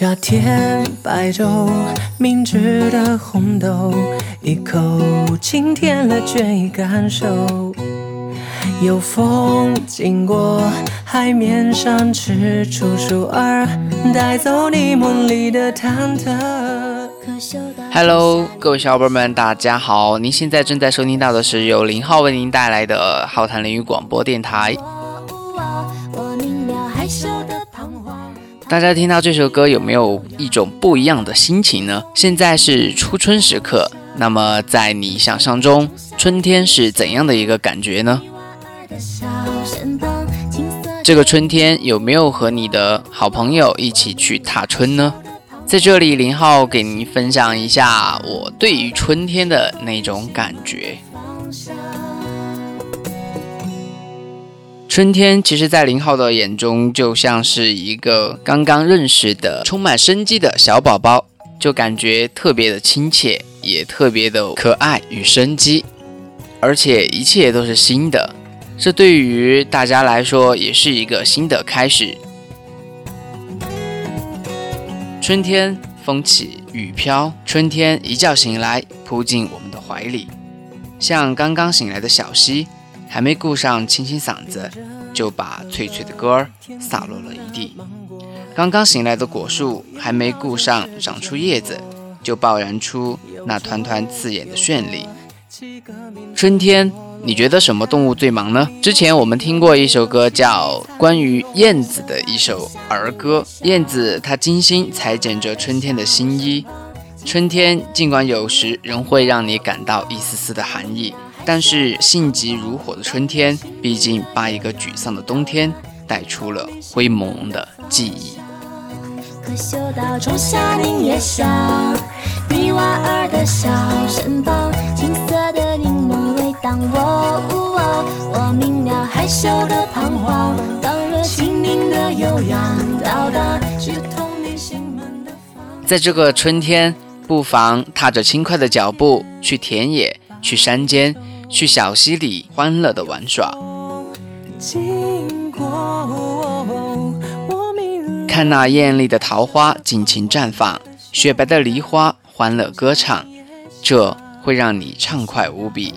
夏天白粥，明治的红豆，一口清甜了倦意感受。有风经过，海面上吃出鼠儿，带走你梦里的忐忑。Hello，各位小伙伴们，大家好！您现在正在收听到的是由林浩为您带来的浩谈林语广播电台。大家听到这首歌有没有一种不一样的心情呢？现在是初春时刻，那么在你想象中，春天是怎样的一个感觉呢？这个春天有没有和你的好朋友一起去踏春呢？在这里，林浩给您分享一下我对于春天的那种感觉。春天其实，在林浩的眼中，就像是一个刚刚认识的、充满生机的小宝宝，就感觉特别的亲切，也特别的可爱与生机，而且一切都是新的。这对于大家来说也是一个新的开始。春天风起雨飘，春天一觉醒来扑进我们的怀里，像刚刚醒来的小溪，还没顾上清清嗓子，就把脆脆的歌儿洒落了一地；刚刚醒来的果树，还没顾上长出叶子，就爆燃出那团团刺眼的绚丽。春天。你觉得什么动物最忙呢？之前我们听过一首歌，叫关于燕子的一首儿歌。燕子它精心裁剪着春天的新衣。春天尽管有时仍会让你感到一丝丝的寒意，但是性急如火的春天，毕竟把一个沮丧的冬天带出了灰蒙蒙的记忆。可嗅到仲夏柠叶香，泥娃儿的小身旁，青色的柠檬味当我，我明了害羞的彷徨，当热情凝的悠扬，到达是童年心门的在这个春天，不妨踏着轻快的脚步，去田野，去山间，去小溪里，欢乐的玩耍。看那艳丽的桃花尽情绽放，雪白的梨花欢乐歌唱，这会让你畅快无比。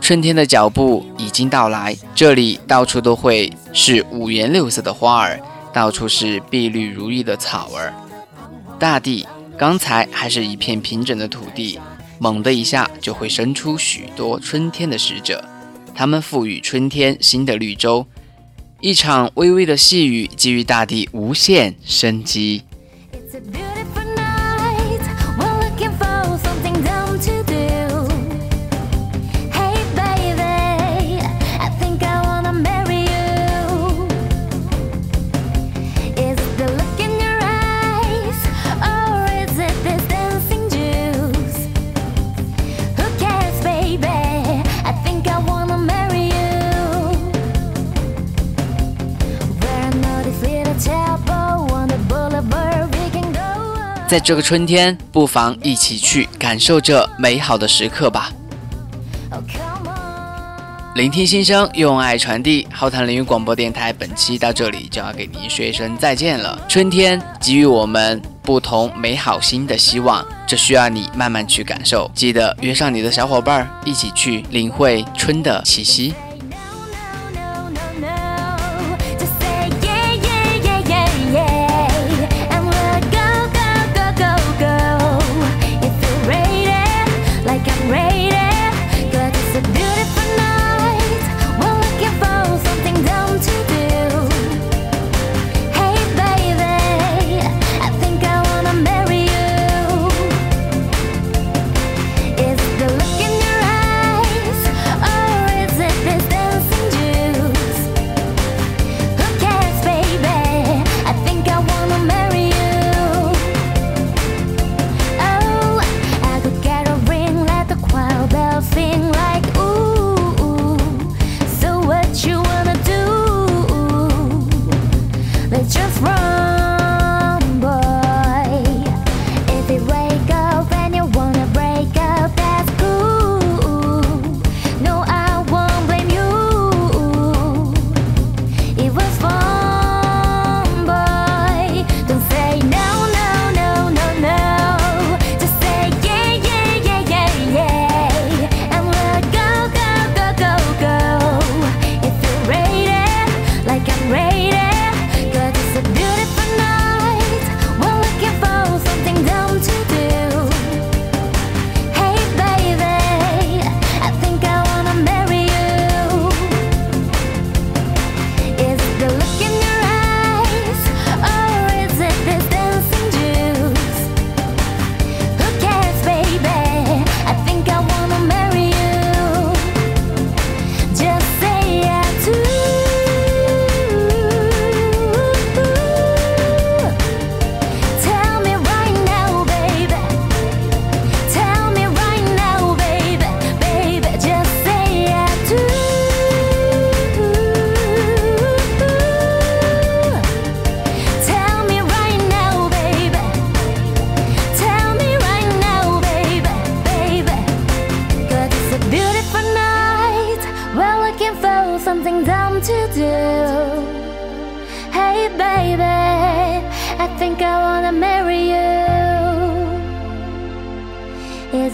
春天的脚步已经到来，这里到处都会是五颜六色的花儿，到处是碧绿如玉的草儿。大地刚才还是一片平整的土地，猛的一下就会生出许多春天的使者，他们赋予春天新的绿洲。一场微微的细雨，给予大地无限生机。在这个春天，不妨一起去感受这美好的时刻吧。聆听心声，用爱传递。浩谈凌云广播电台本期到这里就要给您说一声再见了。春天给予我们不同美好新的希望，这需要你慢慢去感受。记得约上你的小伙伴一起去领会春的气息。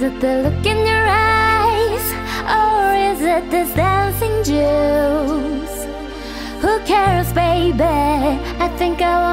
It the look in your eyes? Or is it this dancing juice? Who cares, baby? I think I.